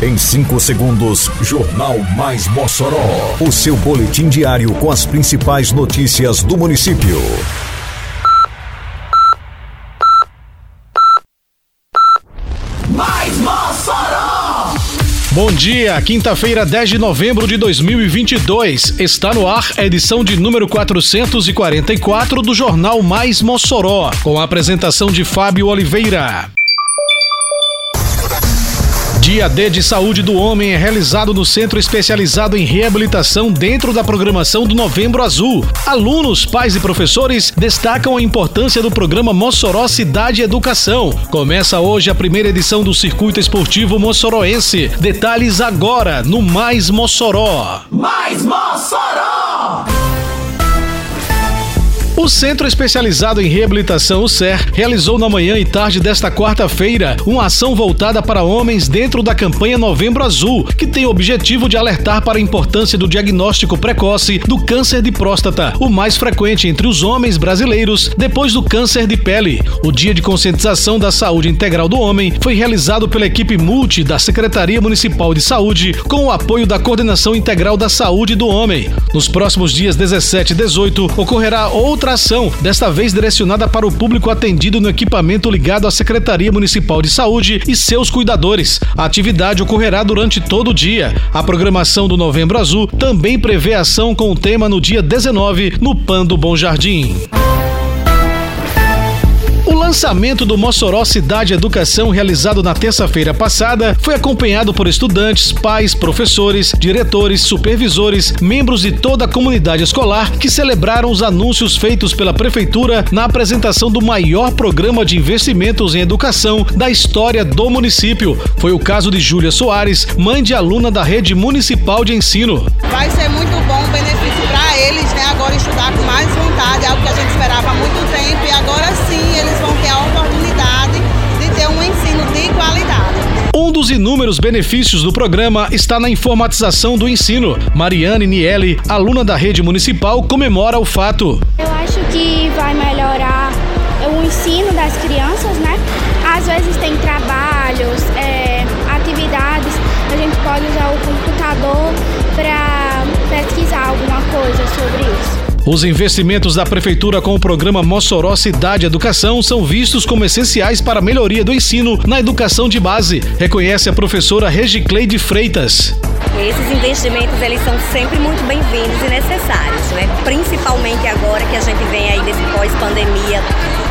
Em 5 segundos, Jornal Mais Mossoró. O seu boletim diário com as principais notícias do município. Mais Mossoró! Bom dia, quinta-feira, 10 de novembro de 2022. Está no ar a edição de número 444 do Jornal Mais Mossoró, com a apresentação de Fábio Oliveira. Dia D de Saúde do Homem é realizado no Centro Especializado em Reabilitação dentro da programação do Novembro Azul. Alunos, pais e professores destacam a importância do programa Mossoró Cidade Educação. Começa hoje a primeira edição do Circuito Esportivo Mossoroense. Detalhes agora no Mais Mossoró. Mais Mossoró! O Centro Especializado em Reabilitação, o CER, realizou na manhã e tarde desta quarta-feira uma ação voltada para homens dentro da campanha Novembro Azul, que tem o objetivo de alertar para a importância do diagnóstico precoce do câncer de próstata, o mais frequente entre os homens brasileiros depois do câncer de pele. O Dia de Conscientização da Saúde Integral do Homem foi realizado pela equipe multi da Secretaria Municipal de Saúde com o apoio da Coordenação Integral da Saúde do Homem. Nos próximos dias 17 e 18 ocorrerá outra ação, desta vez direcionada para o público atendido no equipamento ligado à Secretaria Municipal de Saúde e seus cuidadores. A atividade ocorrerá durante todo o dia. A programação do Novembro Azul também prevê ação com o tema no dia 19 no PAN do Bom Jardim. O lançamento do Mossoró Cidade Educação, realizado na terça-feira passada, foi acompanhado por estudantes, pais, professores, diretores, supervisores, membros de toda a comunidade escolar que celebraram os anúncios feitos pela Prefeitura na apresentação do maior programa de investimentos em educação da história do município. Foi o caso de Júlia Soares, mãe de aluna da Rede Municipal de Ensino. Vai ser muito bom o benefício para eles, né? Agora estudar com mais vontade, algo que a gente esperava há muito tempo e agora sim dos inúmeros benefícios do programa está na informatização do ensino. Mariane Niele, aluna da rede municipal, comemora o fato. Eu acho que vai melhorar o ensino das crianças, né? Às vezes tem trabalhos, é, atividades, a gente pode usar o computador para pesquisar alguma coisa sobre isso. Os investimentos da Prefeitura com o programa Mossoró Cidade Educação são vistos como essenciais para a melhoria do ensino na educação de base, reconhece a professora Regicleide Freitas. Esses investimentos eles são sempre muito bem-vindos e necessários, né? principalmente agora que a gente vem aí desse pós-pandemia,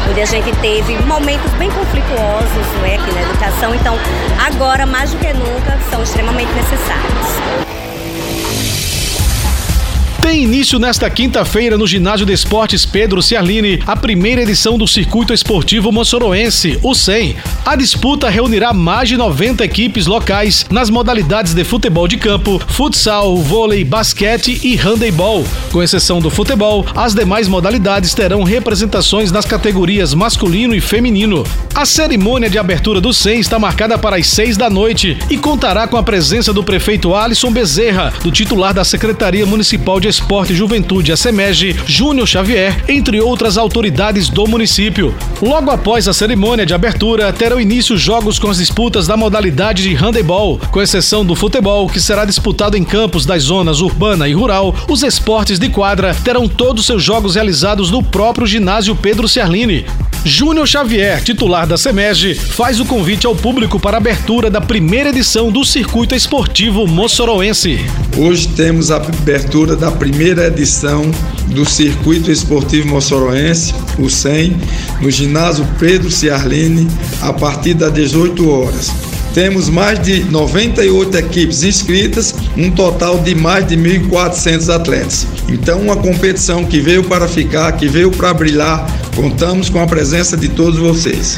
onde a gente teve momentos bem conflituosos né, aqui na educação, então agora mais do que nunca são extremamente necessários. Tem início nesta quinta-feira no Ginásio de Esportes Pedro Ciarline a primeira edição do Circuito Esportivo Mossoroense, o 100. A disputa reunirá mais de 90 equipes locais nas modalidades de futebol de campo, futsal, vôlei, basquete e handebol. Com exceção do futebol, as demais modalidades terão representações nas categorias masculino e feminino. A cerimônia de abertura do 100 está marcada para as 6 da noite e contará com a presença do prefeito Alisson Bezerra, do titular da Secretaria Municipal de Esporte e Juventude, a SEMEG, Júnior Xavier, entre outras autoridades do município. Logo após a cerimônia de abertura, terão início jogos com as disputas da modalidade de handebol, com exceção do futebol, que será disputado em campos das zonas urbana e rural. Os esportes de quadra terão todos seus jogos realizados no próprio ginásio Pedro Ciarline. Júnior Xavier, titular da SEMEG, faz o convite ao público para a abertura da primeira edição do Circuito Esportivo Mossoroense. Hoje temos a abertura da primeira edição do Circuito Esportivo Mossoroense, o 100, no ginásio Pedro Ciarline, a partir das 18 horas. Temos mais de 98 equipes inscritas, um total de mais de 1.400 atletas. Então, uma competição que veio para ficar, que veio para brilhar. Contamos com a presença de todos vocês.